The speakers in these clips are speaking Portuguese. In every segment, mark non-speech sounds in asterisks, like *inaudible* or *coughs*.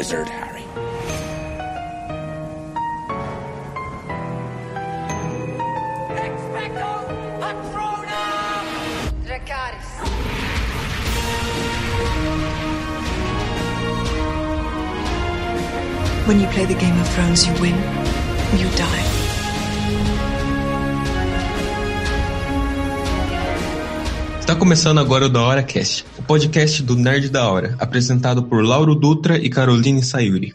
wizard, Harry. When you play the Game of Thrones, you win or you die. Está começando agora o Da Hora Cast, podcast do Nerd da Hora, apresentado por Lauro Dutra e Caroline Sayuri.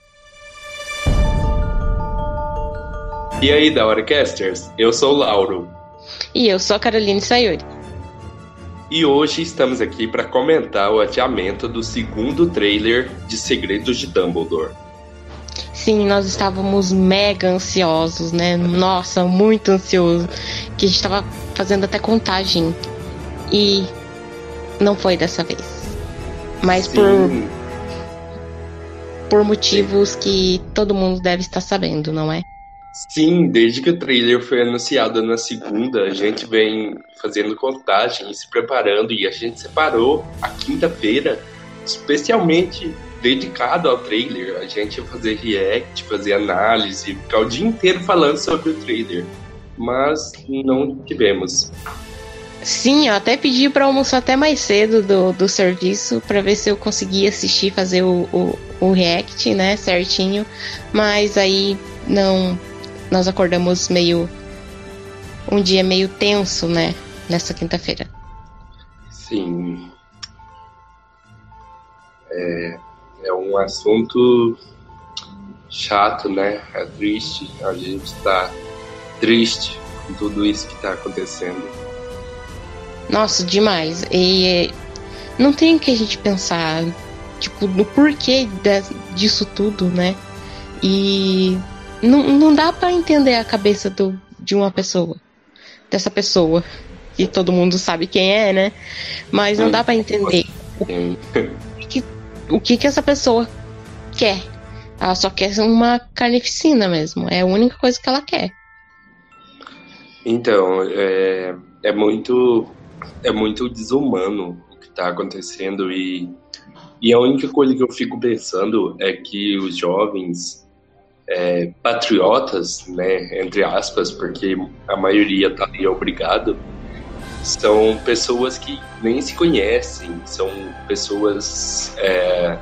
E aí, da hora casters? Eu sou o Lauro E eu sou a Caroline Sayuri. e hoje estamos aqui para comentar o adiamento do segundo trailer de Segredos de Dumbledore. Sim, nós estávamos mega ansiosos, né? Nossa, muito ansioso. Que a gente estava fazendo até contagem. E não foi dessa vez. Mas por, Sim, por motivos que todo mundo deve estar sabendo, não é? sim, desde que o trailer foi anunciado na segunda, a gente vem fazendo contagem se preparando e a gente separou a quinta-feira especialmente dedicado ao trailer. A gente ia fazer react, fazer análise, ficar o dia inteiro falando sobre o trailer. Mas não tivemos. Sim, eu até pedi para almoçar até mais cedo do, do serviço para ver se eu conseguia assistir, fazer o, o, o react, né, certinho. Mas aí não. Nós acordamos meio. Um dia meio tenso, né, nessa quinta-feira. Sim. É, é um assunto chato, né? É triste. A gente tá triste com tudo isso que tá acontecendo. Nossa, demais. E é, não tem o que a gente pensar, tipo, no porquê de- disso tudo, né? E não, não dá pra entender a cabeça do, de uma pessoa, dessa pessoa, que todo mundo sabe quem é, né? Mas não dá pra entender Sim. que- o que que essa pessoa quer. Ela só quer uma carnificina mesmo. É a única coisa que ela quer. Então, é, é muito é muito desumano o que está acontecendo e, e a única coisa que eu fico pensando é que os jovens é, patriotas, né, entre aspas, porque a maioria tá ali obrigado, são pessoas que nem se conhecem, são pessoas é,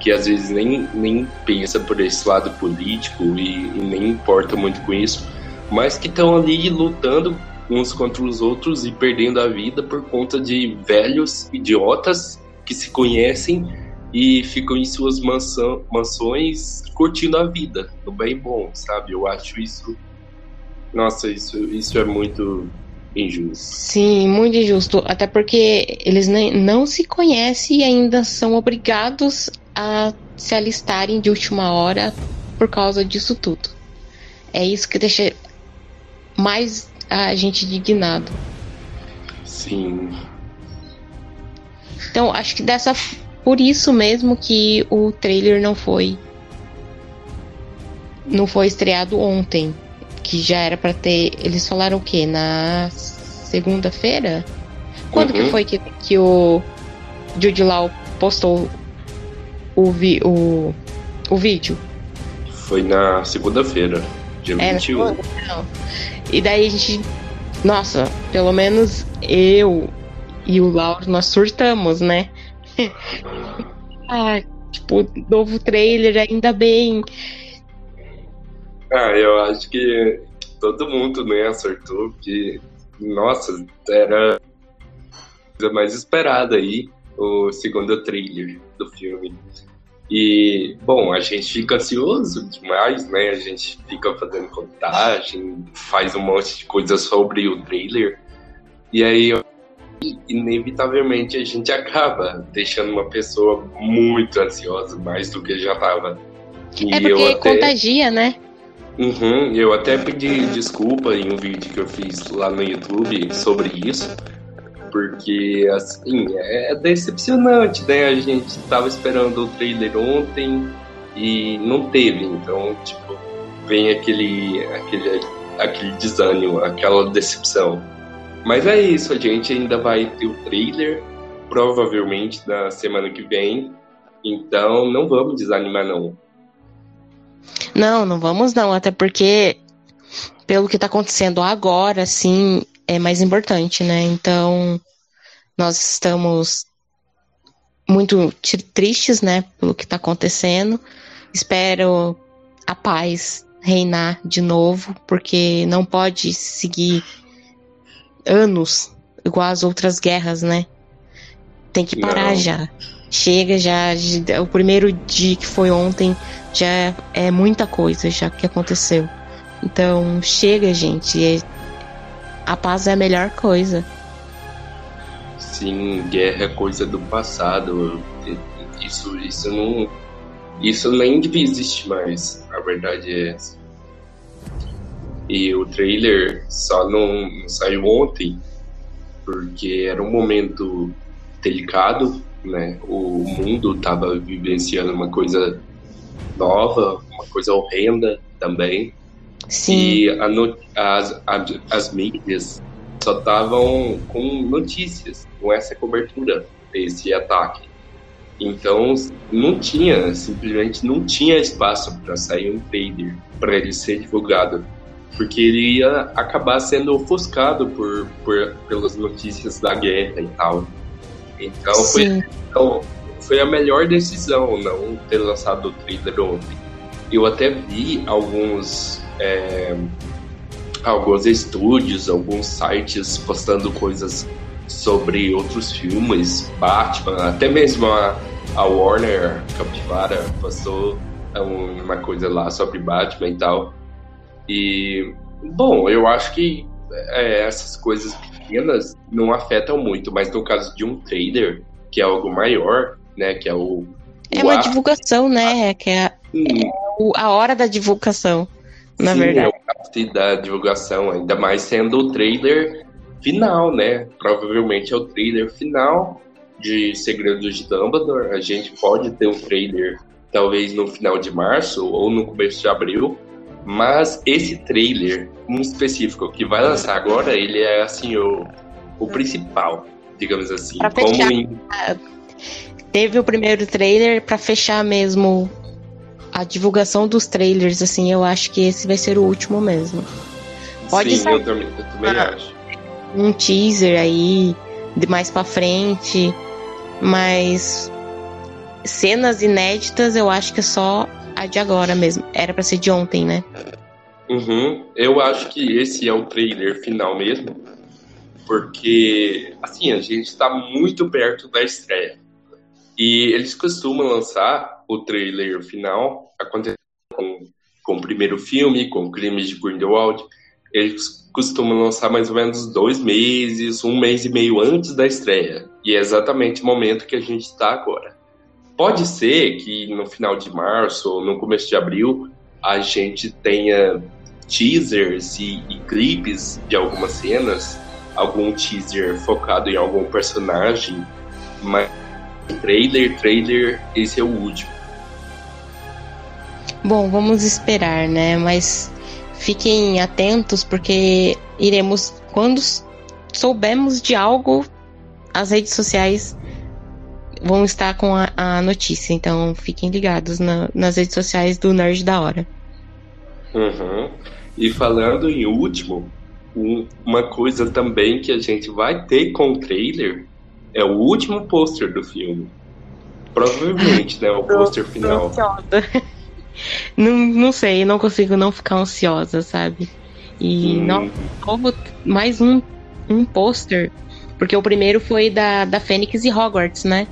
que às vezes nem, nem pensam por esse lado político e, e nem importa muito com isso mas que estão ali lutando uns contra os outros e perdendo a vida por conta de velhos idiotas que se conhecem e ficam em suas mansão, mansões curtindo a vida, no bem bom, sabe? Eu acho isso. Nossa, isso, isso é muito injusto. Sim, muito injusto. Até porque eles nem, não se conhecem e ainda são obrigados a se alistarem de última hora por causa disso tudo. É isso que deixa mais a gente indignado. Sim, Então, acho que dessa por isso mesmo que o trailer não foi não foi estreado ontem, que já era pra ter, eles falaram o quê? Na segunda-feira? Quando Uhum. que foi que, que o Jude Law postou o, vi, o, o vídeo? foi na segunda-feira, dia É, na 21. segunda? Não. E daí a gente. Nossa, pelo menos eu e o Lauro, nós surtamos, né? *laughs* ah, tipo, novo trailer, ainda bem. Ah, eu acho que todo mundo, né, acertou, porque, nossa, era a coisa mais esperada aí, o segundo trailer do filme. E, bom, a gente fica ansioso demais, né, a gente fica fazendo contagem, faz um monte de coisa sobre o trailer, e aí, inevitavelmente, a gente acaba deixando uma pessoa muito ansiosa, mais do que já tava. E É porque até- contagia, né? Uhum, eu até pedi desculpa em um vídeo que eu fiz lá no YouTube sobre isso, porque assim, é decepcionante, né? A gente tava esperando o trailer ontem e não teve, então, tipo, vem aquele, aquele, aquele desânimo, aquela decepção. Mas é isso, a gente ainda vai ter o trailer, provavelmente na semana que vem, então não vamos desanimar não. Não, não vamos não, até porque pelo que tá acontecendo agora, sim, é mais importante, né? Então, nós estamos muito tristes, né, pelo que tá acontecendo. Espero a paz reinar de novo, porque não pode seguir anos igual as outras guerras, né? Tem que parar não. já. Chega já. O primeiro dia que foi ontem já é muita coisa já que aconteceu. Então chega, gente. É, a paz é a melhor coisa. Sim, guerra é coisa do passado. Isso, isso não. Isso nem existir mais. A verdade é essa. E o trailer só não saiu ontem porque era um momento delicado, né? O mundo estava vivenciando uma coisa nova, uma coisa horrenda também. Sim. E a as, as, as mídias só estavam com notícias, com essa cobertura desse ataque. Então não tinha, simplesmente não tinha espaço para sair um trailer para ele ser divulgado porque ele ia acabar sendo ofuscado por, por pelas notícias da guerra e tal. Então foi, então foi, a melhor decisão não ter lançado o trailer ontem. Eu até vi alguns é, alguns estúdios, alguns sites postando coisas sobre outros filmes, Batman, até mesmo a, a Warner Capivara postou uma coisa lá sobre Batman e tal. E, bom, eu acho que é, essas coisas pequenas não afetam muito, mas no caso de um trailer, que é algo maior, né, que é o. É uma divulgação, né? Que é, é a hora da divulgação, na Sim, verdade. É o da divulgação, ainda mais sendo o trailer final, né? Provavelmente é o trailer final de Segredos de Dumbledore. A gente pode ter um trailer talvez no final de março ou no começo de abril, mas esse trailer, um específico que vai lançar agora, ele é assim o, o principal, digamos assim. Pra como fechar, em... Teve o primeiro trailer para fechar mesmo a divulgação dos trailers, assim, eu acho que esse vai ser o último mesmo. Pode Sim, sair. Eu também, eu também ah, acho. Um teaser aí, de mais para frente, mas cenas inéditas eu acho que é só a de agora mesmo. Era para ser de ontem, né? Uhum. Eu acho que esse é o trailer final mesmo. Porque, assim, a gente está muito perto da estreia. E eles costumam lançar o trailer final, acontecendo com, com o primeiro filme, com Crimes de Grindelwald. Eles costumam lançar mais ou menos dois meses, um mês e meio antes da estreia. E é exatamente o momento que a gente está agora. Pode ser que no final de março ou no começo de abril a gente tenha teasers e, e clipes de algumas cenas, algum teaser focado em algum personagem, mas trailer, trailer, esse é o último. Bom, vamos esperar, né? Mas fiquem atentos porque iremos quando soubermos de algo, as redes sociais vão estar com a, a notícia. Então fiquem ligados na, nas redes sociais do Nerd da Hora. Uhum. E falando em último, um, uma coisa também que a gente vai ter com o trailer é o último pôster do filme. Provavelmente, né? O pôster final. *laughs* não, não sei, não consigo não ficar ansiosa, sabe? E hum. não, mais um, um pôster. Porque o primeiro foi da, da Fênix e Hogwarts, né?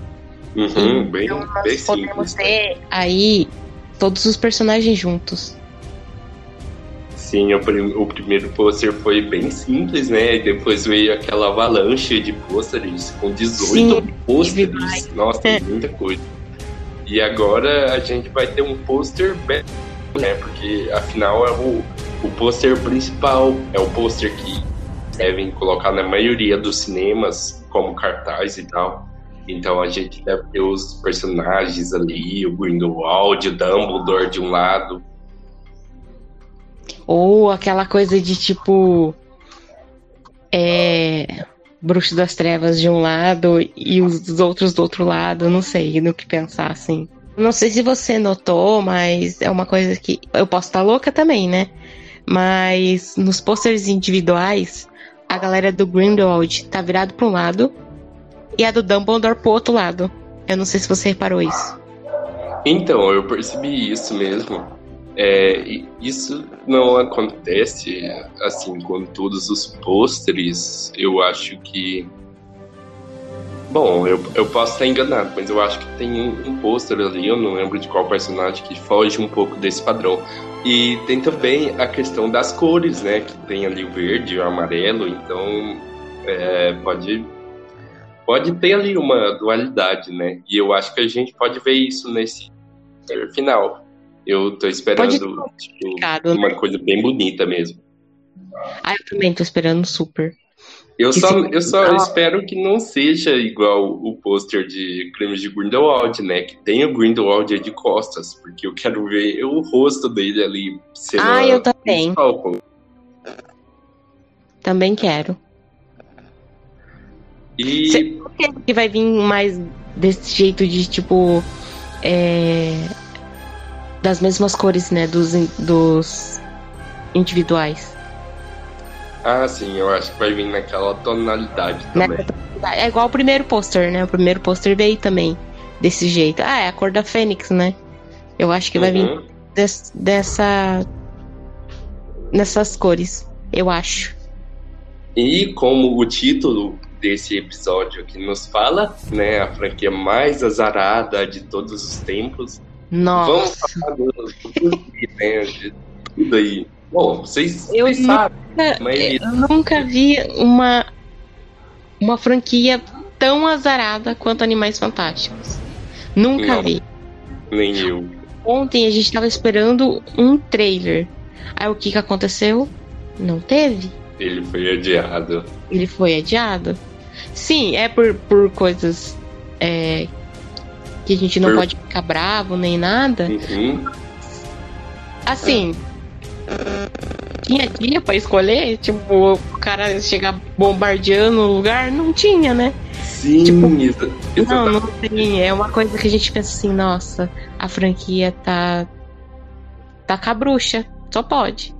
Uhum, bem, então nós bem podemos simples. ter aí todos os personagens juntos. Sim, o, o primeiro pôster foi bem simples, né? E depois veio aquela avalanche de pôsteres com 18 pôsteres. Nossa, tem muita coisa. E agora a gente vai ter um pôster né? Porque afinal é o, o pôster principal, é o pôster que devem colocar na maioria dos cinemas como cartaz e tal. Então a gente deve ter os personagens ali, o Grindelwald, o Dumbledore de um lado. Ou aquela coisa de tipo. É. Bruxo das Trevas de um lado e os outros do outro lado, não sei no que pensar, assim. Não sei se você notou, mas é uma coisa que. Eu posso estar louca também, né? Mas nos posters individuais, a galera do Grindelwald tá virado para um lado e a do Dumbledore pro outro lado. Eu não sei se você reparou isso. Então, eu percebi isso mesmo. É, isso não acontece assim com todos os pôsteres. Eu acho que. Bom, eu, eu posso estar enganado, mas eu acho que tem um, um pôster ali, eu não lembro de qual personagem, que foge um pouco desse padrão. E tem também a questão das cores, né? Que tem ali o verde o amarelo, então é, pode, pode ter ali uma dualidade, né? E eu acho que a gente pode ver isso nesse final. Eu tô esperando tipo, uma né? coisa bem bonita mesmo. Ah, eu também tô esperando super. Eu só, eu só espero que não seja igual o pôster de Crimes de Grindelwald, né? Que tenha o Grindelwald de costas, porque eu quero ver o rosto dele ali. Ah, eu também. Também quero. E. Você que vai vir mais desse jeito de tipo. É... Das mesmas cores, né? Dos, dos individuais. Ah, sim, eu acho que vai vir naquela tonalidade também. É igual o primeiro pôster, né? O primeiro pôster veio também desse jeito. Ah, é a cor da Fênix, né? Eu acho que vai vir uhum. des, dessa. nessas cores, eu acho. E como o título desse episódio aqui nos fala, né? A franquia mais azarada de todos os tempos. Nossa. Vamos falar né, de tudo aí. Bom, vocês, eu vocês nunca, sabem. Mas... Eu nunca vi uma, uma franquia tão azarada quanto Animais Fantásticos. Nunca Não, vi. Nem eu. Ontem a gente tava esperando um trailer. Aí o que que aconteceu? Não teve. Ele foi adiado. Ele foi adiado. Sim, é por, por coisas é, que a gente não pode ficar bravo nem nada. Uhum. Assim, tinha dia pra escolher? Tipo, o cara chegar bombardeando o lugar? Não tinha, né? Sim, tipo, Não, não tem. É uma coisa que a gente pensa assim, nossa, a franquia tá. tá cabrucha. Só pode.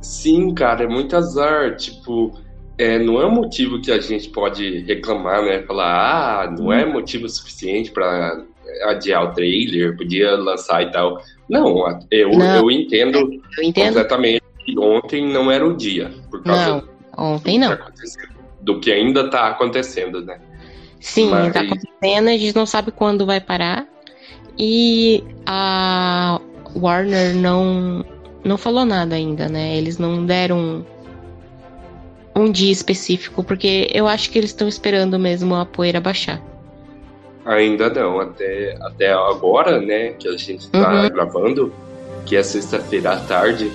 Sim, cara, é muito azar. Tipo, é, não é um motivo que a gente pode reclamar, né? Falar, ah, não é motivo suficiente para adiar o trailer, podia lançar e tal. Não, eu, não, eu, entendo eu entendo completamente que ontem não era o dia. Por causa não, ontem não. Do que ainda tá acontecendo, né? Sim, Mas... tá acontecendo, a gente não sabe quando vai parar. E a Warner não, não falou nada ainda, né? Eles não deram um dia específico, porque eu acho que eles estão esperando mesmo a poeira baixar. Ainda não, até, até agora, né, que a gente está uhum. gravando, que é sexta-feira à tarde,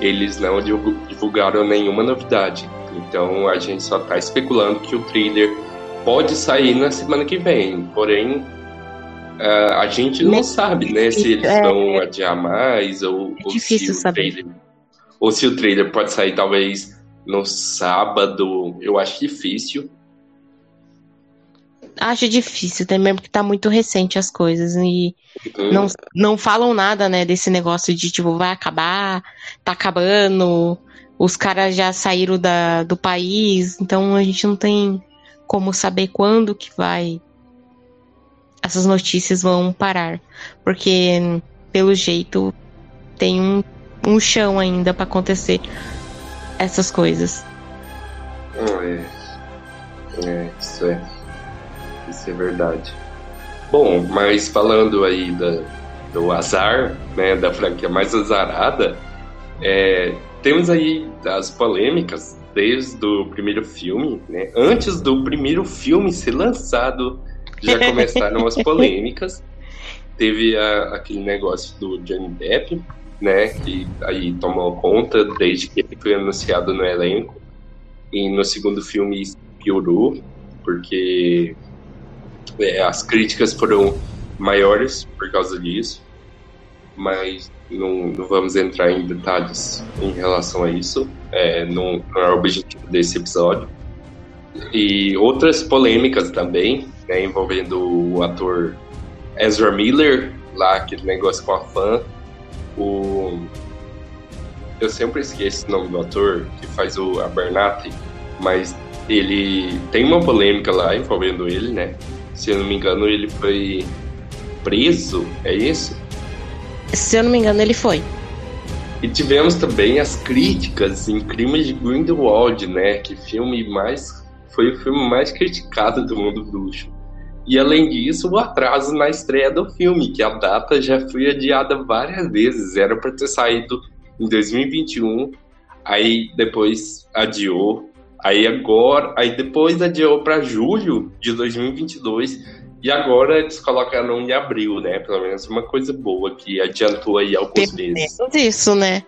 eles não divulgaram nenhuma novidade. Então a gente só está especulando que o trailer pode sair na semana que vem. Porém, uh, a gente não sabe, né, se eles é, vão adiar mais ou, é ou se o saber. trailer ou se o trailer pode sair talvez no sábado. Eu acho difícil. Acho difícil também, porque tá muito recente as coisas. E uhum. não, não falam nada, né, desse negócio de, tipo, vai acabar, tá acabando, os caras já saíram da, do país, então a gente não tem como saber quando que vai. Essas notícias vão parar. Porque, pelo jeito, tem um, um chão ainda para acontecer essas coisas. É, é, isso é. Isso é verdade. Bom, mas falando aí da, do azar, né, da franquia mais azarada, é, temos aí as polêmicas desde o primeiro filme, né? Antes do primeiro filme ser lançado, já começaram as *laughs* polêmicas. Teve a, aquele negócio do Johnny Depp, né? Que aí tomou conta desde que ele foi anunciado no elenco. E no segundo filme piorou, porque é, as críticas foram maiores por causa disso, mas não, não vamos entrar em detalhes em relação a isso, é, não, não é o objetivo desse episódio. E outras polêmicas também, né, envolvendo o ator Ezra Miller, lá aquele negócio com a fã. O. Eu sempre esqueço o nome do ator que faz o Abernathy, mas ele tem uma polêmica lá envolvendo ele, né? Se eu não me engano, ele foi preso, é isso? Se eu não me engano, ele foi. E tivemos também as críticas em Crimes de Grindelwald, né? Que filme mais foi o filme mais criticado do mundo bruxo. E além disso, o atraso na estreia do filme, que a data já foi adiada várias vezes, era para ter saído em 2021, aí depois adiou, aí agora, aí depois adiou para julho de 2022 e agora eles colocaram em abril, né? Pelo menos uma coisa boa que adiantou aí alguns meses. Isso, né?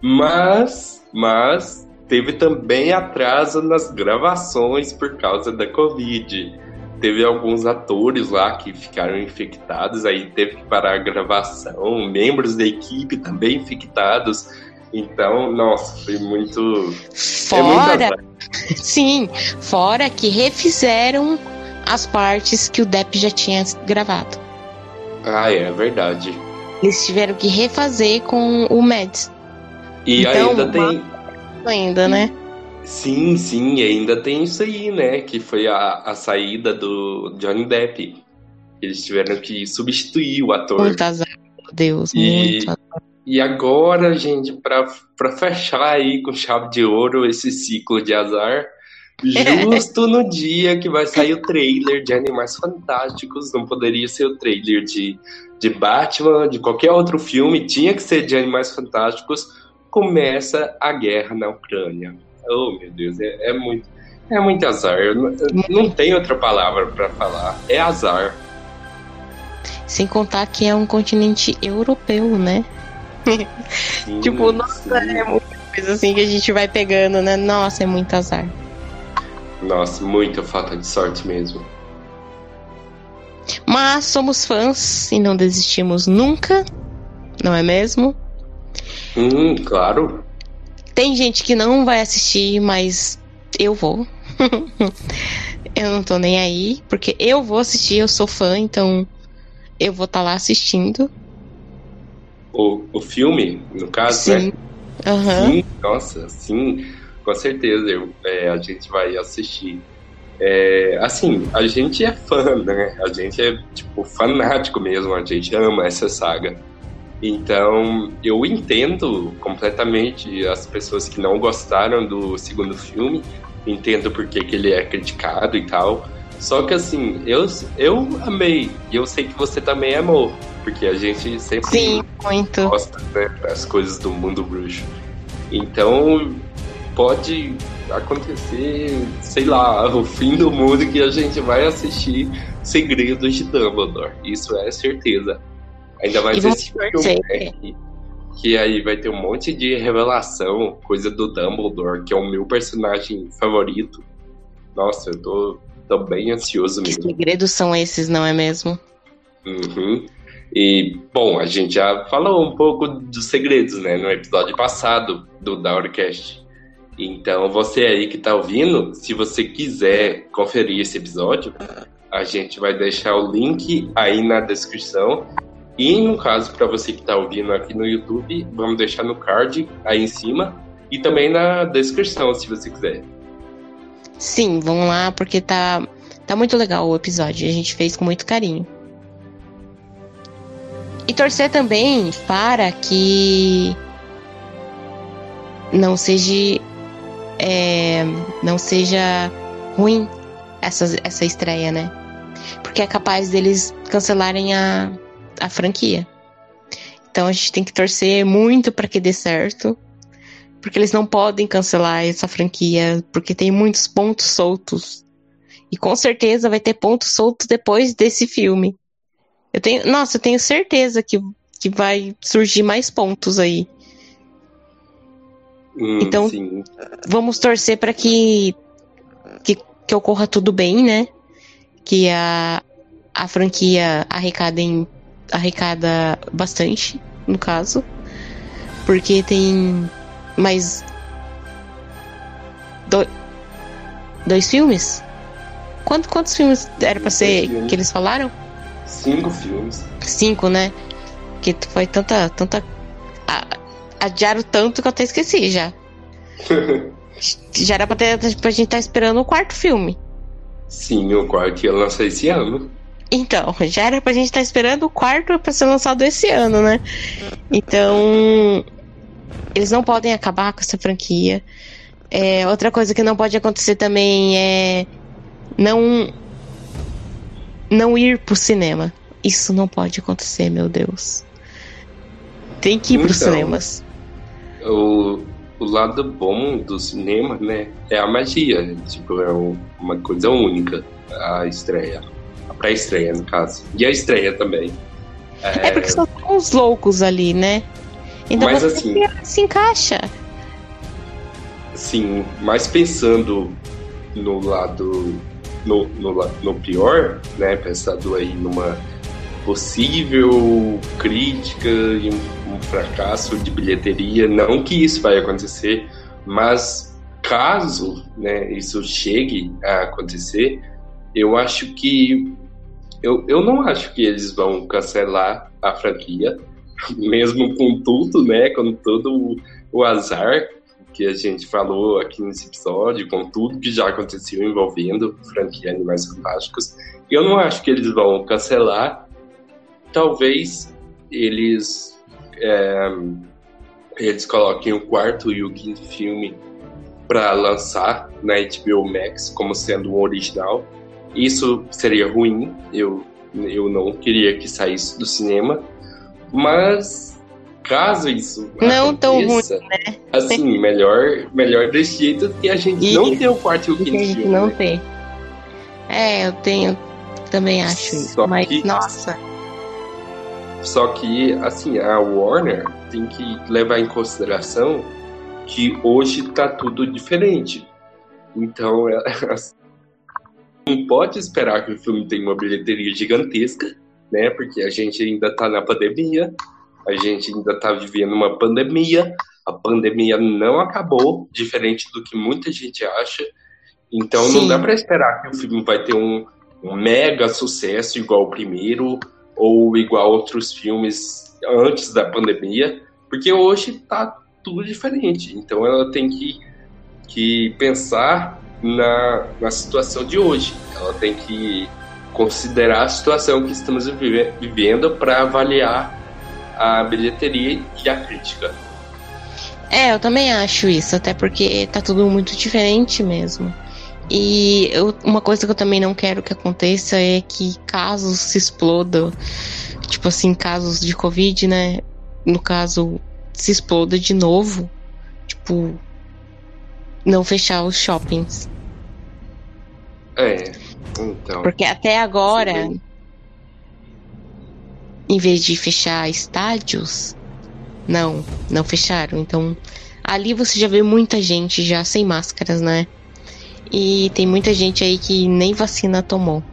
Mas, mas teve também atraso nas gravações por causa da Covid. Teve alguns atores lá que ficaram infectados, aí teve que parar a gravação, membros da equipe também infectados. Então, nossa, foi muito. Fora. É sim, fora que refizeram as partes que o Depp já tinha gravado. Ah, é verdade. Eles tiveram que refazer com o Mads. E então, ainda tem. Ainda, né? Sim, sim, ainda tem isso aí, né? Que foi a, a saída do Johnny Depp. Eles tiveram que substituir o ator. Muito azar, meu Deus, e, muito azar. E agora, gente, para fechar aí com chave de ouro esse ciclo de azar, Justo no dia que vai sair o trailer de Animais Fantásticos, não poderia ser o trailer de, de Batman, de qualquer outro filme, tinha que ser de Animais Fantásticos, começa a guerra na Ucrânia. Oh, meu Deus, é, é muito, é muito azar. Eu não, eu não tem outra palavra para falar. É azar. Sem contar que é um continente europeu, né? Sim, tipo, nossa, sim. é muita coisa assim que a gente vai pegando, né? Nossa, é muito azar. Nossa, muita falta de sorte mesmo. Mas somos fãs e não desistimos nunca, não é mesmo? Hum, claro. Tem gente que não vai assistir, mas eu vou. *laughs* eu não tô nem aí, porque eu vou assistir, eu sou fã, então eu vou estar tá lá assistindo. O, o filme, no caso, sim. né? Uhum. Sim, nossa, sim. Com certeza, eu, é, a gente vai assistir. É, assim, a gente é fã, né? A gente é, tipo, fanático mesmo, a gente ama essa saga. Então, eu entendo completamente as pessoas que não gostaram do segundo filme, entendo porque que ele é criticado e tal. Só que, assim, eu, eu amei, e eu sei que você também amou, porque a gente sempre Sim, muito. gosta né, das coisas do mundo bruxo. Então, pode acontecer, sei lá, o fim do mundo que a gente vai assistir Segredos de Dumbledore. Isso é certeza. Ainda mais esse filme, né, que, que aí vai ter um monte de revelação, coisa do Dumbledore, que é o meu personagem favorito. Nossa, eu tô, tô bem ansioso mesmo. Que segredos são esses, não é mesmo? Uhum. E, bom, a gente já falou um pouco dos segredos, né, no episódio passado do Dourcast. Então, você aí que está ouvindo, se você quiser conferir esse episódio, a gente vai deixar o link aí na descrição. E no caso, para você que está ouvindo aqui no YouTube, vamos deixar no card aí em cima e também na descrição, se você quiser. Sim, vamos lá, porque tá, tá muito legal o episódio. A gente fez com muito carinho. E torcer também para que não seja é, não seja ruim essa, essa estreia, né? Porque é capaz deles cancelarem a, a franquia. Então a gente tem que torcer muito para que dê certo. Porque eles não podem cancelar essa franquia, porque tem muitos pontos soltos. E com certeza vai ter pontos soltos depois desse filme. Eu tenho, nossa, eu tenho certeza que, que vai surgir mais pontos aí. Hum, então, sim. vamos torcer para que, que, que ocorra tudo bem, né? Que a, a franquia arrecadem, arrecada bastante, no caso. Porque tem mais. Do, dois filmes? Quanto, quantos filmes era pra ser que eles falaram? Cinco filmes. Cinco, né? Que foi tanta. tanta. a- Adiaram tanto que eu até esqueci já. *laughs* já era pra, ter, pra gente estar esperando o quarto filme. Sim, o quarto ia lançar esse ano. Então, já era pra gente estar esperando o quarto pra ser lançado esse ano, né? Então, eles não podem acabar com essa franquia. É, outra coisa que não pode acontecer também é não não ir pro cinema. Isso não pode acontecer, meu Deus. Tem que ir pros Então. cinemas. O, o lado bom do cinema, né, é a magia. Tipo, é um- uma coisa única a estreia. A pré-estreia, no caso. E a estreia também. É, porque são uns loucos ali, né? Então Mas você assim- se encaixa. Sim, mas pensando no lado no, no, no pior, né? Pensando aí numa possível crítica e um, um fracasso de bilheteria, não que isso vai acontecer, mas caso né, isso chegue a acontecer, eu acho que eu, eu não acho que eles vão cancelar a franquia, *laughs* mesmo com tudo, né? Com todo o, o azar que a gente falou aqui nesse episódio, com tudo que já aconteceu envolvendo franquia Animais Fantásticos. Eu não acho que eles vão cancelar. Talvez eles é, eles coloquem o quarto e o quinto filme para lançar na HBO Max como sendo um original. Isso seria ruim. Eu eu não queria que saísse do cinema, mas caso isso Não tão ruim, aconteça, Assim, melhor, melhor desse jeito que a gente E- não ter o quarto e o que quinto a gente filme. não né? tem. É, eu tenho. Também acho isso. Mas, que- nossa. Só que, assim, a Warner tem que levar em consideração que hoje tá tudo diferente. Então, ela *laughs* não pode esperar que o filme tenha uma bilheteria gigantesca, né? Porque a gente ainda tá na pandemia, a gente ainda tá vivendo uma pandemia, a pandemia não acabou, diferente do que muita gente acha. Então, Sim. não dá para esperar que o filme vai ter um, um mega sucesso igual o primeiro ou igual outros filmes antes da pandemia, porque hoje tá tudo diferente. Então ela tem que, que pensar na, na situação de hoje. Ela tem que considerar a situação que estamos vive- vivendo para avaliar a bilheteria e a crítica. É, eu também acho isso, até porque tá tudo muito diferente mesmo. E eu- uma coisa que eu também não quero que aconteça é que casos se explodam, tipo assim, casos de Covid, né? No caso, se exploda de novo, tipo, não fechar os shoppings. É, então. Porque até agora, Sim. em vez de fechar estádios, não, não fecharam. Então, ali você já vê muita gente já sem máscaras, né? E tem muita gente aí que nem vacina tomou.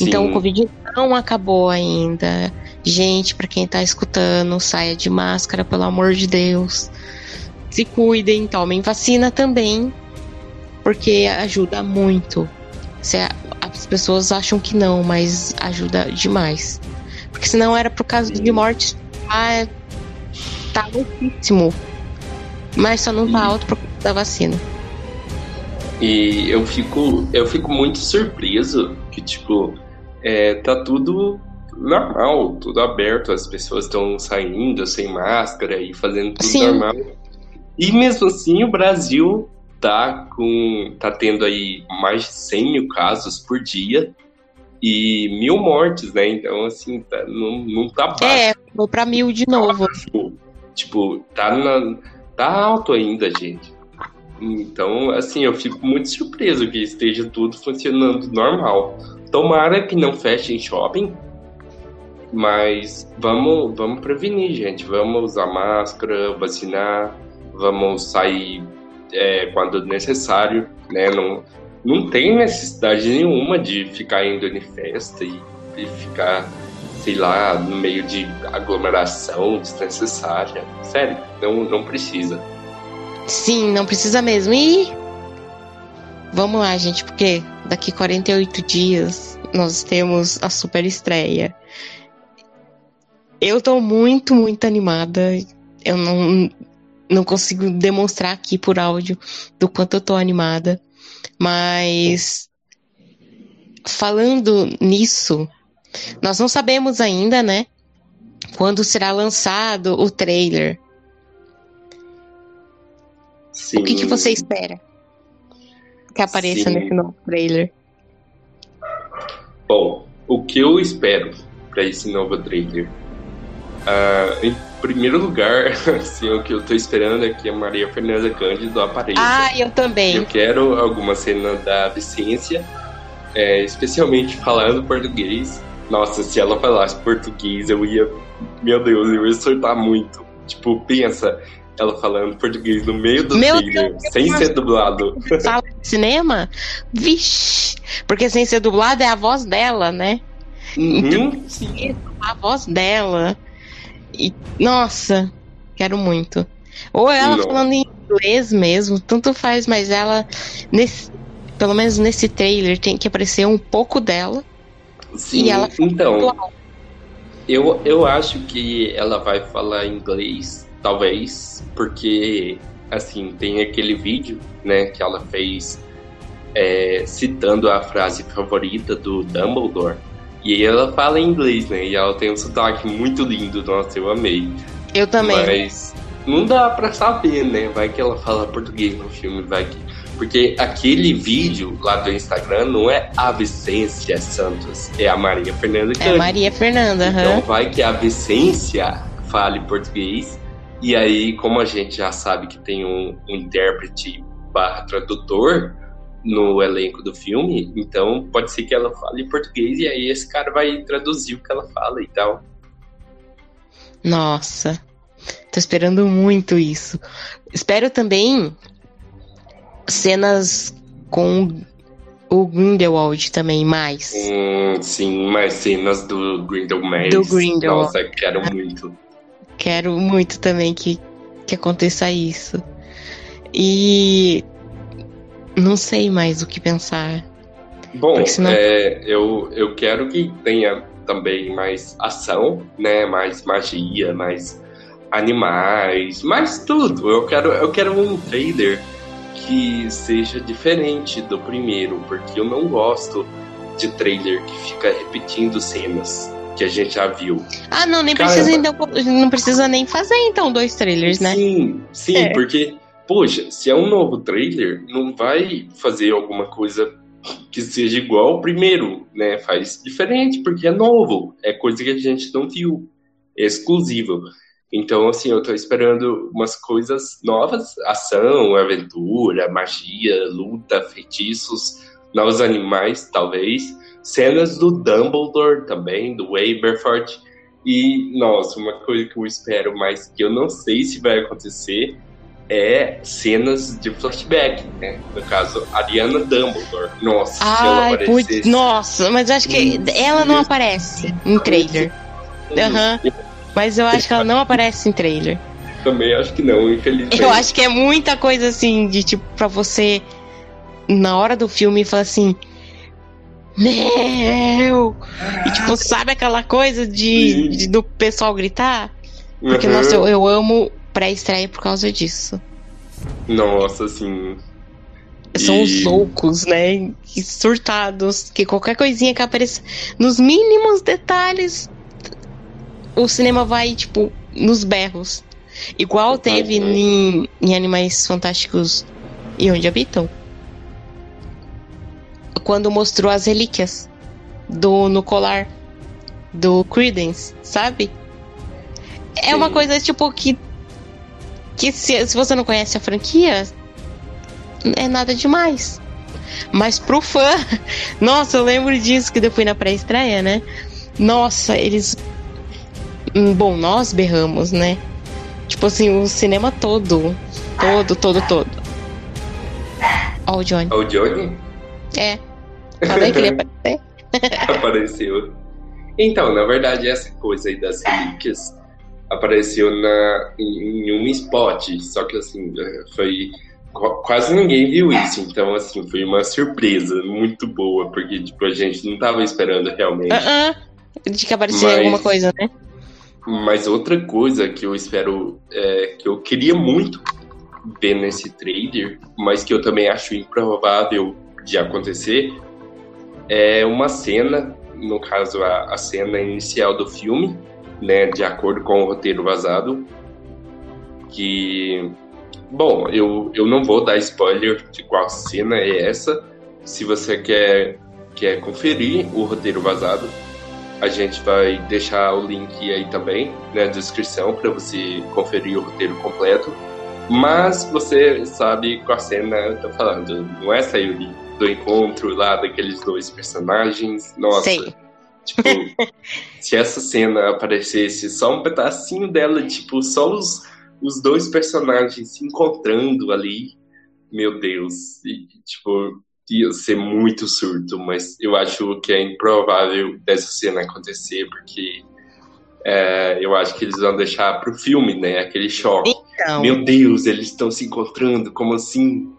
Então o sim. Covid não acabou ainda. Gente, pra quem tá escutando, saia de máscara, pelo amor de Deus. Se cuidem, tomem vacina também, porque ajuda muito. Se as pessoas acham que não, mas ajuda demais. Porque senão era por causa de morte. Ah, tá altíssimo. Mas só não tá alto por causa da vacina. E eu fico, eu fico muito surpreso que, tipo, é, tá tudo normal, tudo aberto, as pessoas estão saindo sem máscara e fazendo tudo Sim. normal. E mesmo assim o Brasil tá com. tá tendo aí mais de 100 mil casos por dia e mil mortes, né? Então, assim, tá, não, não tá baixo. É, vou pra mil de novo. Tipo, tá, na, tá alto ainda, gente. Então, assim, eu fico muito surpreso que esteja tudo funcionando normal. Tomara que não feche em shopping, mas vamos, vamos prevenir, gente. Vamos usar máscara, vacinar, vamos sair é, quando necessário, né? Não, não tem necessidade nenhuma de ficar indo em festa e, e ficar sei lá, no meio de aglomeração desnecessária. Sério, não, não precisa. Sim, não precisa mesmo. E vamos lá, gente, porque daqui 48 dias nós temos a super estreia. Eu tô muito, muito animada. Eu não, não consigo demonstrar aqui por áudio do quanto eu tô animada. Mas falando nisso, nós não sabemos ainda, né? Quando será lançado o trailer. Sim. O que, que você espera que apareça Sim. nesse novo trailer? Bom, o que eu espero para esse novo trailer? Em primeiro lugar, *laughs* assim, o que eu tô esperando é que a Maria Fernanda Cândido apareça. Ah, eu também. Eu quero alguma cena da Vicência, é, especialmente falando português. Nossa, se ela falasse português, eu ia. Meu Deus, eu ia surtar muito. Tipo, pensa, ela falando português no meio do Meu trailer, Deus, sem ser dublado. Sala de cinema? Vixe! Porque sem ser dublado é a voz dela, né? Uhum. Isso, a voz dela. E, nossa, quero muito. Ou ela Não. falando em inglês mesmo, tanto faz, mas ela, nesse, pelo menos nesse trailer, tem que aparecer um pouco dela. Sim, E ela então, igual. eu, eu acho que ela vai falar inglês, talvez, porque, assim, tem aquele vídeo, né, que ela fez é, citando a frase favorita do Dumbledore. E aí ela fala em inglês, né, e ela tem um sotaque muito lindo, nossa, eu amei. Eu também. Mas não dá pra saber, né? Vai que ela fala português no filme, vai que. Porque aquele vídeo lá do Instagram não é a Vicência Santos, é a Maria Fernanda É Cândido. Maria Fernanda, Então aham. vai que a Vicência fale português. E aí, como a gente já sabe que tem um, um intérprete barra tradutor no elenco do filme, então pode ser que ela fale português e aí esse cara vai traduzir o que ela fala e tal. Nossa, tô esperando muito isso. Espero também cenas com o Grindelwald também, mais. Hum, sim, mais cenas do Grindelwald. Do Grindelwald. Nossa, quero muito. Quero muito também que, que aconteça isso. E não sei mais o que pensar. Bom, senão- é, eu, eu quero que tenha também mais ação, né? Mais magia, mais animais, mais tudo. Eu quero, eu quero um trailer que seja diferente do primeiro, porque eu não gosto de trailer que fica repetindo cenas que a gente já viu. Ah, não, nem Caramba. precisa então, não precisa nem fazer então dois trailers, né? Sim, sim, É. porque, poxa, se é um novo trailer, não vai fazer alguma coisa que seja igual ao primeiro, né? Faz diferente, porque é novo, é coisa que a gente não viu, é exclusivo. Então, assim, eu tô esperando umas coisas novas, ação, aventura, magia, luta, feitiços, novos animais, talvez, cenas do Dumbledore também, do Aberforth, e, nossa, uma coisa que eu espero, mas que eu não sei se vai acontecer, é cenas de flashback, né? No caso, Ariana Dumbledore. Nossa, se ela Ai, aparecesse... putz, nossa, mas eu acho que Hum, ela não aparece em trailer. Aham. Mas eu acho que ela não aparece em trailer. Também acho que não, infelizmente. Eu acho que é muita coisa assim, de tipo, pra você, na hora do filme, falar assim. Meu! E tipo, sabe aquela coisa de, de- do pessoal gritar? Porque, Uhum. nossa, eu, eu amo pré-estreia por causa disso. Nossa, assim... São E- os loucos, né? Surtados, que qualquer coisinha que apareça nos mínimos detalhes, o cinema vai, tipo, nos berros. Igual teve Uhum. em, em Animais Fantásticos e Onde Habitam. Quando mostrou as relíquias do, no colar do Credence, sabe? É uma Sim. coisa, tipo, que. Que se, se você não conhece a franquia, é nada demais. Mas pro fã, *laughs* nossa, eu lembro disso que eu fui na pré-estreia, né? Nossa, eles. Hum, Bom, nós berramos, né? Tipo assim, o cinema todo. Todo, todo, todo. Ó, o Johnny. O Johnny É. Falei que ele *laughs* ia aparecer. apareceu. Então, na verdade, essa coisa aí das relíquias apareceu na, em, em um spot, só que assim, foi qu- quase ninguém viu isso, então assim, foi uma surpresa muito boa, porque tipo, a gente não tava esperando realmente. Ah, ah, de que aparecer Mas- alguma coisa, né? Mas outra coisa que eu espero, é, que eu queria muito ver nesse trailer, mas que eu também acho improvável de acontecer, é uma cena, no caso a, a cena inicial do filme, né, de acordo com o roteiro vazado, que, bom, eu, eu não vou dar spoiler de qual cena é essa, se você quer, quer conferir o roteiro vazado, a gente vai deixar o link aí também na descrição para você conferir o roteiro completo. Mas você sabe qual cena eu tô falando, não é, Sayuri? Do encontro lá daqueles dois personagens. Nossa. Tipo, *laughs* se essa cena aparecesse só um pedacinho dela, tipo, só os, os dois personagens se encontrando ali, meu Deus, e, tipo, ia ser muito surto, mas eu acho que é improvável dessa cena acontecer, porque é, eu acho que eles vão deixar pro filme, né? Aquele choque. Então, Meu Deus, eles estão se encontrando, como assim?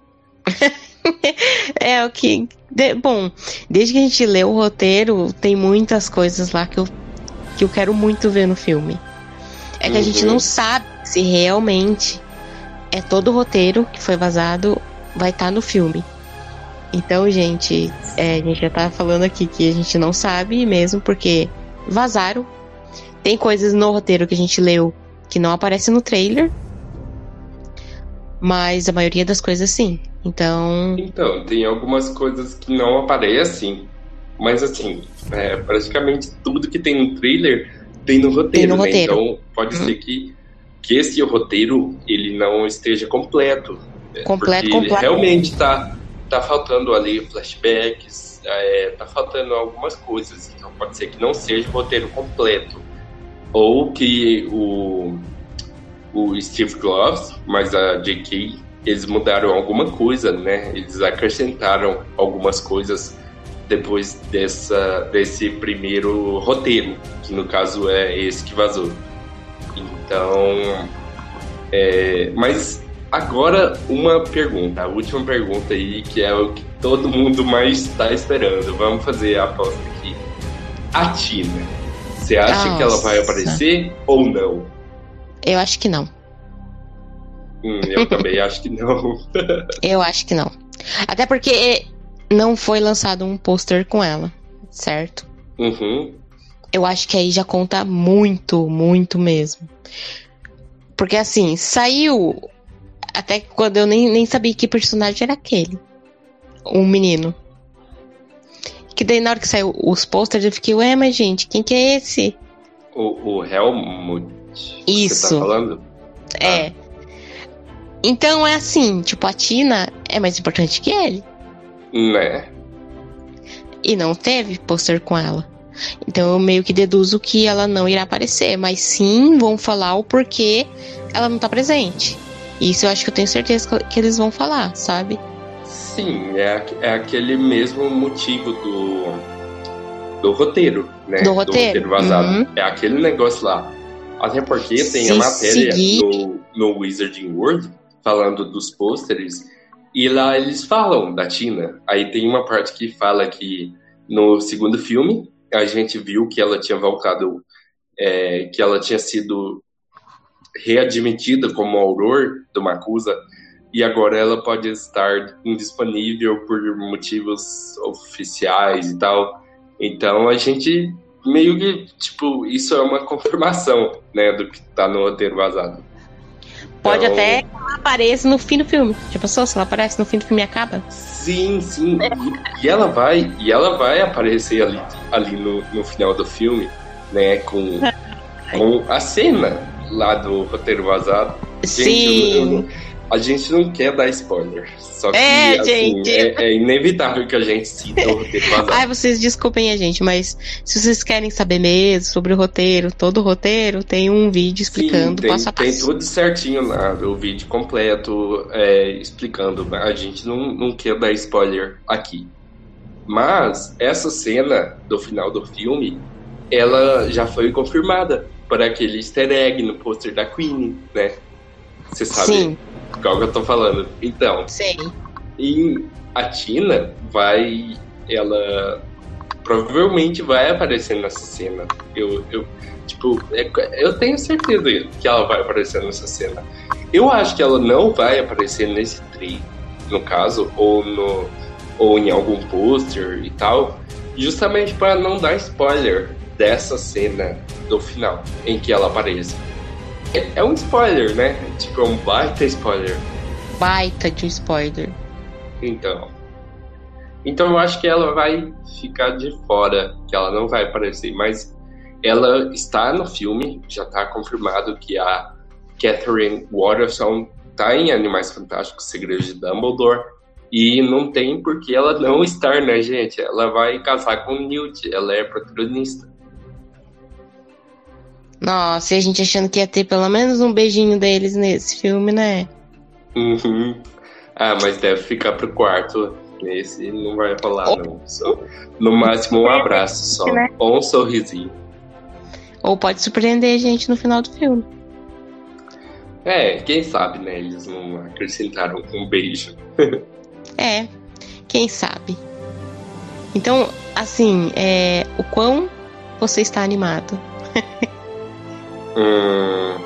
*laughs* *laughs* é o que. de- bom, desde que a gente leu o roteiro, tem muitas coisas lá que eu, que eu quero muito ver no filme. É que a gente Uhum. não sabe se realmente é todo o roteiro que foi vazado vai estar no filme. Então, gente, é, a gente já tá falando aqui que a gente não sabe mesmo, porque vazaram. Tem coisas no roteiro que a gente leu que não aparece no trailer. Mas a maioria das coisas sim. Então, Então, tem algumas coisas que não aparecem, mas assim, é, praticamente tudo que tem no trailer tem no roteiro, Tem no né? roteiro. Então, pode Uhum. ser que, que esse roteiro ele não esteja completo. É, Completo, completo. realmente tá, tá faltando ali flashbacks, é, tá faltando algumas coisas. Então, pode ser que não seja o roteiro completo. Ou que o, o Steve Gloves, mas a J.K., eles mudaram alguma coisa, né? Eles acrescentaram algumas coisas depois dessa, desse primeiro roteiro, que no caso é esse que vazou. Então, é, mas agora uma pergunta, a última pergunta aí, que é o que todo mundo mais está esperando. Vamos fazer a aposta aqui. A Tina, você acha que ela vai Nossa. aparecer ou não? eu acho que não. Hum, eu também acho que não. *laughs* Eu acho que não. Até porque não foi lançado um pôster com ela, certo? Uhum. Eu acho que aí já conta muito, muito mesmo. Porque assim, saiu. Até quando eu nem, nem sabia que personagem era aquele. Um menino. Que daí na hora que saiu os posters eu fiquei, ué, mas gente, quem que é esse? O, o Helmut. Você Isso. tá falando? É. Então é assim, tipo, a Tina é mais importante que ele. Né? E não teve pôster com ela. Então eu meio que deduzo que ela não irá aparecer, mas sim vão falar o porquê ela não tá presente. Isso eu acho que eu tenho certeza que eles vão falar, sabe? Sim, é, é aquele mesmo motivo do, do roteiro, né? Do roteiro, vazado. uhum. É aquele negócio lá. Até porque tem Se a matéria seguir- no, no Wizarding World falando dos pôsteres e lá eles falam da Tina. Aí tem uma parte que fala que no segundo filme a gente viu que ela tinha voltado, é, que ela tinha sido readmitida como Auror do Macusa e agora ela pode estar indisponível por motivos oficiais e tal. Então a gente meio que, tipo, isso é uma *laughs* confirmação, né, do que tá no roteiro vazado. Pode Então, até que ela apareça no fim do filme. Já pensou se ela aparece no fim do filme e acaba? Sim, sim. E, e ela vai, e ela vai aparecer ali, ali no, no final do filme, né, com, *laughs* com a cena lá do roteiro vazado. Gente, eu- eu Sim. A gente não quer dar spoiler. Só que É, assim, gente. É, é inevitável que a gente cite o roteiro vazado. Ai, vocês desculpem a gente, mas se vocês querem saber mesmo sobre o roteiro, todo o roteiro, tem um vídeo explicando Sim, tem, passo a tem passo. tudo certinho lá, o vídeo completo é, explicando. A gente não, não quer dar spoiler aqui. Mas essa cena do final do filme, ela já foi confirmada por aquele easter egg no pôster da Queen, né? Você sabe? Sim. Qual que eu tô falando. Então, Sei. e a Tina vai. Ela provavelmente vai aparecer nessa cena. Eu, eu, tipo, é- eu tenho certeza que ela vai aparecer nessa cena. Eu acho que ela não vai aparecer nesse trailer, no caso, ou, no, ou em algum pôster e tal, justamente para não dar spoiler dessa cena do final em que ela aparece. É, é um spoiler, né? Tipo, é um baita spoiler. Baita de um spoiler. Então. Então eu acho que ela vai ficar de fora, que ela não vai aparecer, mas ela está no filme, já está confirmado que a Catherine Waterston está em Animais Fantásticos, Segredos de Dumbledore, e não tem por que ela não estar, né, gente? Ela vai casar com o Newt, ela é protagonista. Nossa, e a gente achando que ia ter pelo menos um beijinho deles nesse filme, né? Uhum. Ah, mas deve ficar pro quarto. Esse não vai rolar, não. Só, no máximo um abraço só. Né? Ou um sorrisinho. Ou pode surpreender a gente no final do filme. É, quem sabe, né? Eles não acrescentaram um beijo. *laughs* É, quem sabe. Então, assim, é, o quão você está animado? *laughs* Hum,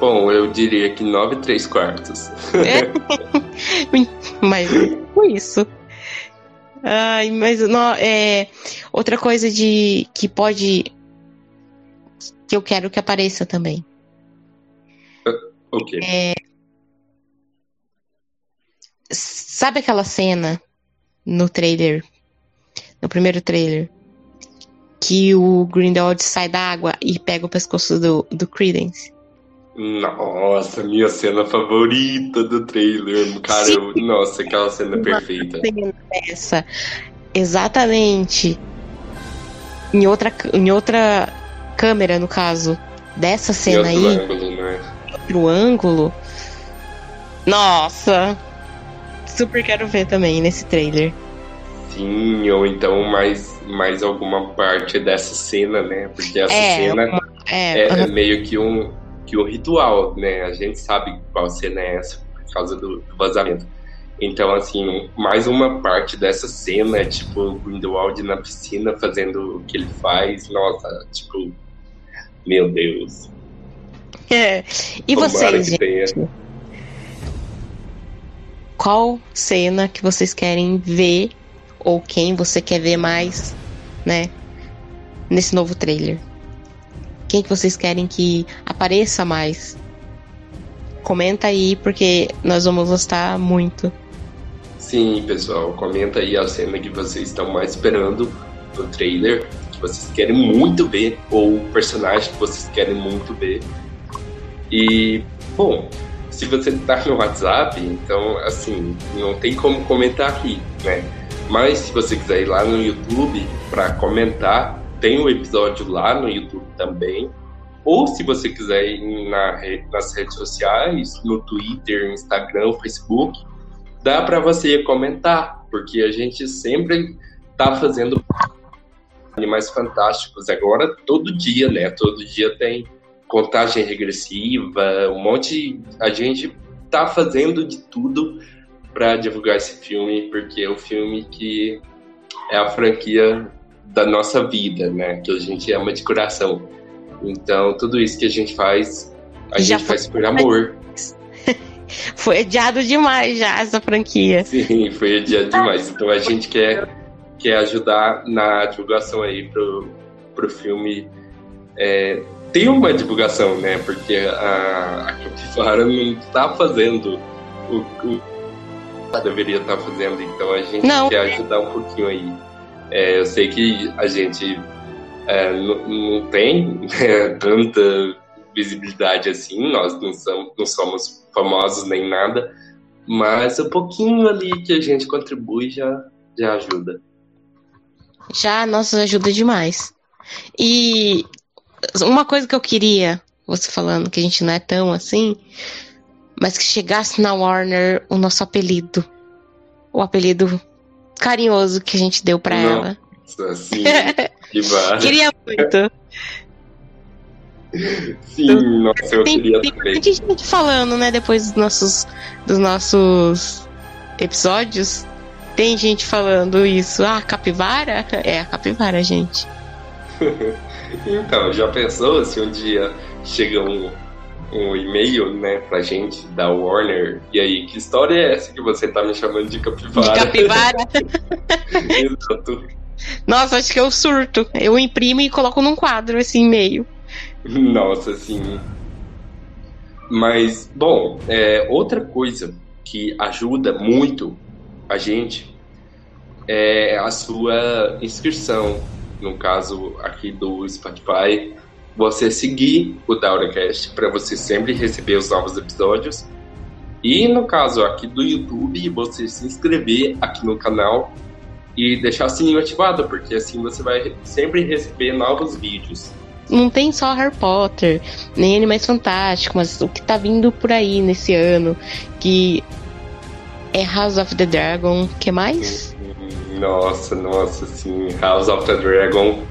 bom, eu diria que 9 e 3 quartos. *laughs* Mas foi isso. Ai, mas não, é, outra coisa de que pode que eu quero que apareça também. O quê? Sabe aquela cena no trailer, no primeiro trailer, que o Grindelwald sai da água e pega o pescoço do, do Credence? Nossa, minha cena favorita do trailer. Cara, eu- nossa, aquela cena é perfeita. cena dessa exatamente em outra em outra câmera no caso dessa Em cena outro aí ângulo, né? outro ângulo nossa super quero ver também nesse trailer Sim, ou então mais, mais alguma parte dessa cena, né? Porque essa É, cena é, é, é meio que um, que um ritual, né? A gente sabe qual cena é essa por causa do, do vazamento. Então, assim, mais uma parte dessa cena tipo o Grindelwald na piscina fazendo o que ele faz. Nossa, tipo, meu Deus. É. e Tomara vocês gente? qual cena que vocês querem ver ou quem você quer ver mais né nesse novo trailer quem que vocês querem que apareça mais comenta aí porque nós vamos gostar muito Sim, pessoal, comenta aí a cena que vocês estão mais esperando no trailer, que vocês querem muito ver, ou o personagem que vocês querem muito ver. E, bom, se você tá no WhatsApp, então, assim, não tem como comentar aqui, né? Mas se você quiser ir lá no YouTube para comentar, tem um episódio lá no YouTube também. Ou se você quiser ir na nas redes sociais, no Twitter, Instagram, Facebook, dá para você comentar, porque a gente sempre tá fazendo animais fantásticos agora todo dia, né? Todo dia tem contagem regressiva, um monte, a gente tá fazendo de tudo para divulgar esse filme, porque é o filme que é a franquia da nossa vida, né? Que a gente ama de coração. Então, tudo isso que a gente faz, a Já gente faz por amor. *laughs* foi adiado demais já essa franquia Sim, foi adiado demais. Então a gente quer, quer ajudar na divulgação aí pro, pro filme. É, tem uma divulgação, né? Porque a, a Capivara não tá fazendo o, o deveria estar fazendo. Então a gente Não. quer ajudar um pouquinho aí. É, eu sei que a gente é, não, não tem né, tanta visibilidade assim, nós não somos, não somos famosos nem nada, mas um pouquinho ali que a gente contribui já, já ajuda. já nossa ajuda demais e uma coisa que eu queria você falando que a gente não é tão assim mas que chegasse na Warner o nosso apelido o apelido carinhoso que a gente deu pra Não. ela Assim, *laughs* que queria muito Sim, nossa, eu tem, queria tem também. muita gente falando, né, depois dos nossos, dos nossos episódios. Tem gente falando isso. Ah, capivara? É a capivara, gente. *laughs* Então, já pensou se um dia chega um, um e-mail, né, pra gente da Warner, e aí, que história é essa que você tá me chamando de De capivara? capivara. *laughs* Exato. Nossa, acho que eu surto. Eu imprimo e coloco num quadro esse e-mail. Nossa, sim. Mas, bom, é, outra coisa que ajuda muito a gente é a sua inscrição. No caso aqui do Spotify, você seguir o DauraCast para você sempre receber os novos episódios. E no caso aqui do YouTube, você se inscrever aqui no canal e deixar o sininho ativado, porque assim você vai sempre receber novos vídeos. Não tem só Harry Potter, nem Animais Fantásticos, mas o que tá vindo por aí nesse ano, que é House of the Dragon, que mais? Nossa, nossa, sim. House of the Dragon.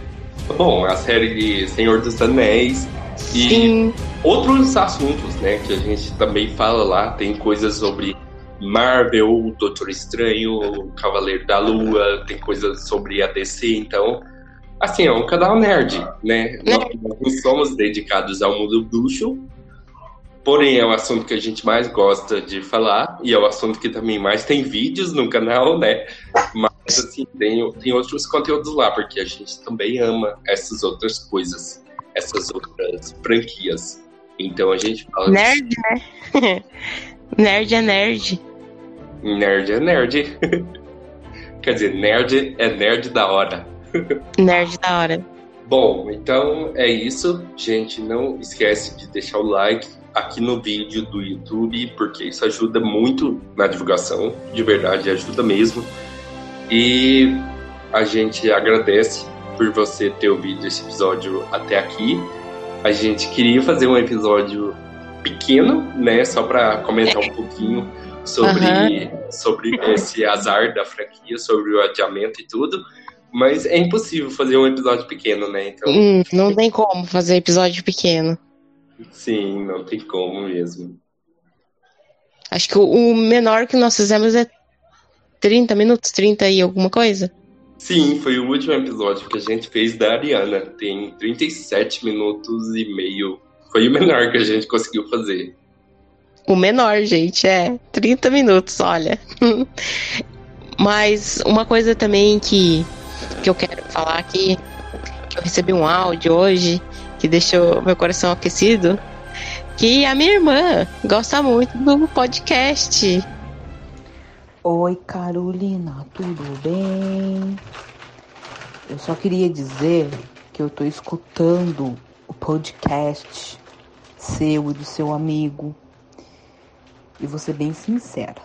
Bom, a série de Senhor dos Anéis. E Sim, outros assuntos, né? Que a gente também fala lá. Tem coisas sobre Marvel, Doutor Estranho, Cavaleiro da Lua. Tem coisas sobre a DC. Então, assim, é um canal nerd, né? Nós não somos dedicados ao mundo bruxo. Porém, é o assunto que a gente mais gosta de falar. E é o assunto que também mais tem vídeos no canal, né? Mas, assim, tem, tem outros conteúdos lá, porque a gente também ama essas outras coisas, essas outras franquias. Então a gente fala nerd, né? *laughs* nerd é nerd. nerd é nerd. *laughs* Quer dizer, nerd é nerd da hora. Nerd da hora. Bom, então é isso. Gente, não esquece de deixar o like aqui no vídeo do YouTube, porque isso ajuda muito na divulgação, de verdade, ajuda mesmo. E a gente agradece por você ter ouvido esse episódio até aqui. A gente queria fazer um episódio pequeno, né, só para comentar um pouquinho sobre, sobre esse azar da franquia, sobre o adiamento e tudo. Mas é impossível fazer um episódio pequeno, né? Então, Hum, não tem como fazer episódio pequeno. Sim, não tem como mesmo. Acho que o, menor que nós fizemos é 30 minutos, 30 e alguma coisa. Sim, foi o último episódio que a gente fez da Ariana. Tem 37 minutos e meio. Foi o menor que a gente conseguiu fazer. O menor, gente, é 30 minutos, olha. *laughs* Mas uma coisa também que, que eu quero falar aqui, que eu recebi um áudio hoje que deixou meu coração aquecido, que a minha irmã gosta muito do podcast. Oi, Carolina, tudo bem? Eu só queria dizer que eu tô escutando o podcast seu e do seu amigo. E vou ser bem sincera.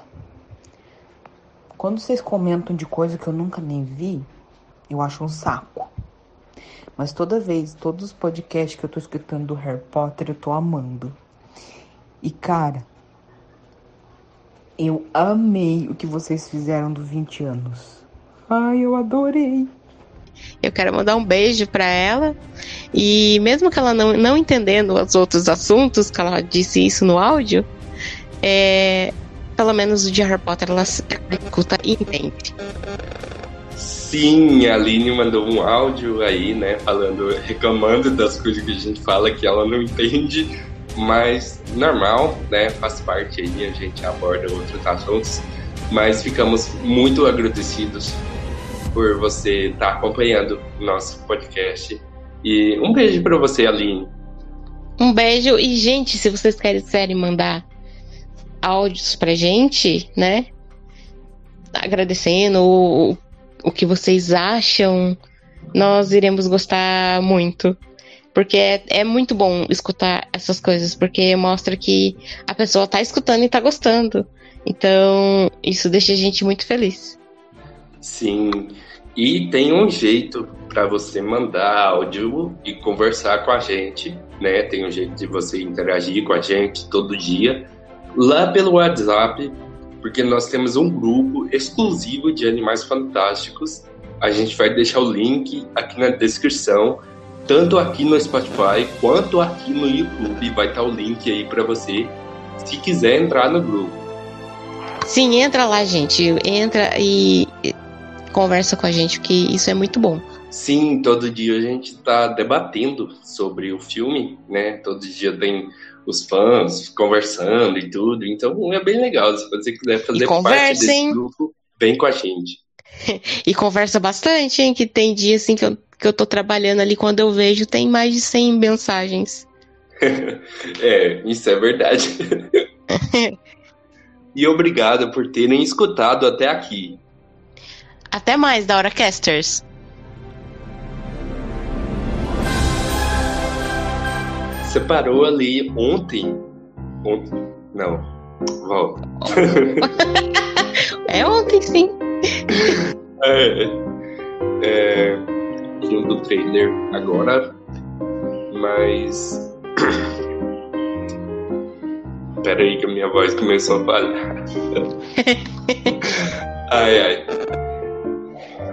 Quando vocês comentam de coisa que eu nunca nem vi, eu acho um saco. Mas toda vez, todos os podcasts que eu tô escutando do Harry Potter, eu tô amando. E cara, eu amei o que vocês fizeram do 20 anos. Ai, eu adorei. Eu quero mandar um beijo pra ela. E mesmo que ela não, não entendendo os outros assuntos, que ela disse isso no áudio, é, pelo menos o de Harry Potter ela escuta e entende. Sim, a Aline mandou um áudio aí, né, falando, reclamando das coisas que a gente fala que ela não entende, mas normal, né, faz parte aí, a gente aborda outros assuntos, mas ficamos muito agradecidos por você estar acompanhando o nosso podcast. E um beijo para você, Aline. Um beijo e, gente, se vocês quiserem mandar áudios pra gente, né? Agradecendo o, o que vocês acham, nós iremos gostar muito. Porque é, é muito bom escutar essas coisas, porque mostra que a pessoa tá escutando e tá gostando. Então, isso deixa a gente muito feliz. Sim, e tem um jeito para você mandar áudio e conversar com a gente, né? Tem um jeito de você interagir com a gente todo dia lá pelo WhatsApp, porque nós temos um grupo exclusivo de animais fantásticos. A gente vai deixar o link aqui na descrição tanto aqui no Spotify quanto aqui no YouTube. Vai estar o link aí para você, se quiser entrar no grupo. Sim, entra lá, gente. Entra e conversa com a gente, porque isso é muito bom. Sim, todo dia a gente está debatendo sobre o filme, né? Todo dia tem os fãs conversando e tudo. Então é bem legal. Se você quiser fazer parte desse grupo, vem com a gente. *laughs* e conversa bastante, hein? Que tem dia assim que eu, que eu tô trabalhando ali, quando eu vejo, tem mais de 100 mensagens. *laughs* é, isso é verdade. *laughs* e obrigado por terem escutado até aqui. Até mais, da Hora Casters. Você parou ali ontem. Ontem. Não. Volta. *laughs* é ontem, sim. *laughs* É. É. Filme do trailer agora. Mas. *coughs* Pera aí que a minha voz começou a falhar. *laughs* ai, ai.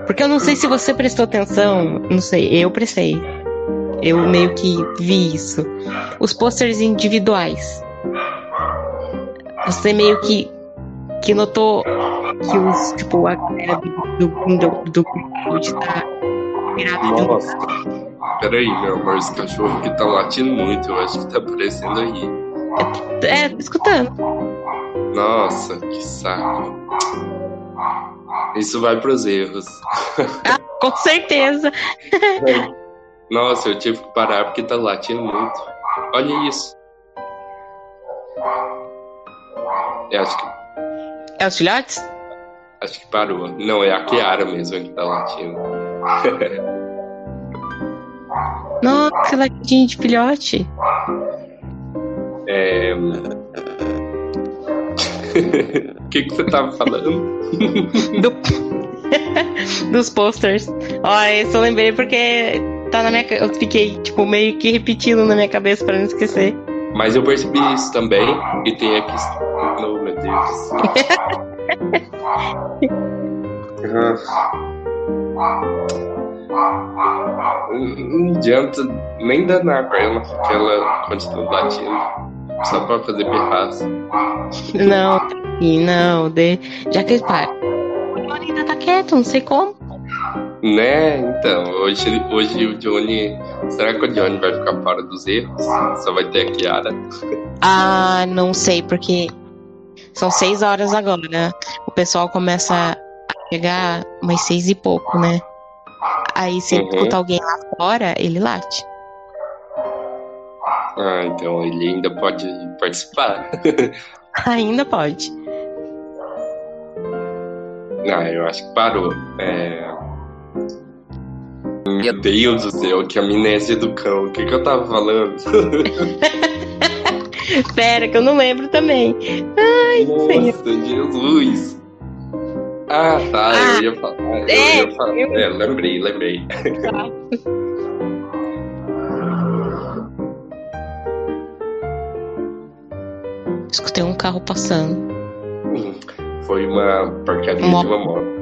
Porque eu não sei se você prestou atenção. Não sei, eu prestei eu meio que vi isso. Os posters individuais. Você meio que, que notou que os, tipo, a galera do, do, do, do tá virada Nossa. Peraí, meu amor, esse cachorro aqui tá latindo muito, eu acho que tá aparecendo aí. É, tô escutando. Nossa, que saco. Isso vai pros erros. Ah, com certeza. *laughs* Nossa, eu tive que parar porque tá latindo muito. Olha isso. Eu acho que. É os filhotes? Acho que parou. Não, é a Kiara mesmo que tá latindo. *laughs* Nossa, latinha de filhote. É. O *laughs* que, que você tava falando? *laughs* Do... Dos posters. Ó, esse eu lembrei porque tá na minha. Eu fiquei, tipo, meio que repetindo na minha cabeça pra não esquecer. Mas eu percebi isso também. E tem aqui. Oh, meu Deus. Não adianta nem danar pra ela, porque ela continua latindo. Só pra fazer pirraça. Não, não, de... já que para. O ainda tá quieto, não sei como. Né, então, hoje, hoje o Johnny. Será que o Johnny vai ficar fora dos erros? Só vai ter a Kiara? Ah, não sei, porque são seis horas agora. O pessoal começa a chegar umas seis e pouco, né? Aí se uhum. escutar alguém lá fora, ele late. Ah, então ele ainda pode participar. *laughs* ainda pode. Ah, eu acho que parou. É... Meu Deus do céu, que amnésia do cão. O que, que eu tava falando? *laughs* Pera, que eu não lembro também. Ai, Nossa, senhor. Jesus. Ah, tá, ah, eu ia falar. Eu é, ia falar. Eu... É, lembrei, lembrei. Tá. *laughs* Escutei um carro passando. Foi uma porcaria de uma moto.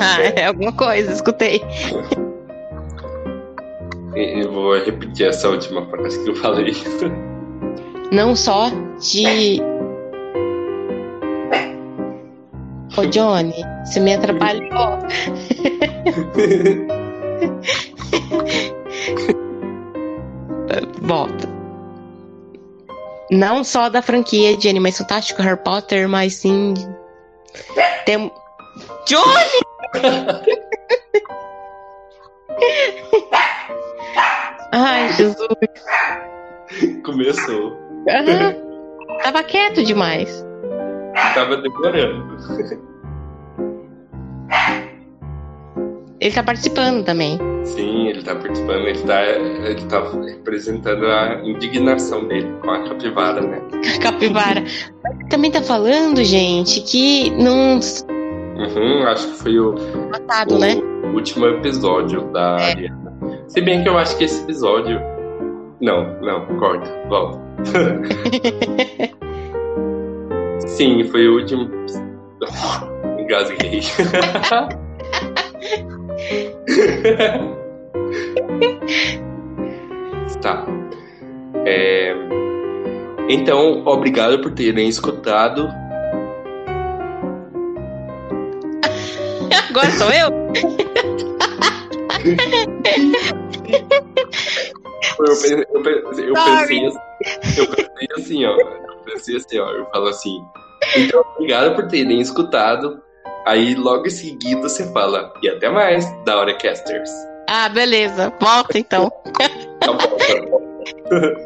Ah, é alguma coisa, escutei. Eu vou repetir essa última frase que eu falei. Não só de. Ô, Johnny, você me atrapalhou. *laughs* Volta. Não só da franquia de Animais Fantásticos, Harry Potter, mas sim. Tem. Johnny! Ai, Jesus. Começou. Uhum. Tava quieto demais. Tava demorando. Ele tá participando também. Sim, ele tá participando, ele tá, ele tá representando a indignação dele com a capivara, né? *laughs* capivara. Também tá falando, gente, que não. Uhum, acho que foi o, o né? último episódio da é. Ariana. Se bem que eu acho que esse episódio. Não, não, corta, volta. *laughs* Sim, foi o último. Engasguei. *laughs* Tá. É, Então, obrigado por terem escutado. *laughs* Agora sou eu? Eu, eu, pe- eu pensei, assim- eu pensei assim, ó. Eu pensei assim, ó. Eu falo assim. Então, obrigado por terem escutado. Aí, logo em seguida, você fala. E até mais, da Hora Casters. Ah, beleza. Volta então. Tá bom, tá bom. *laughs*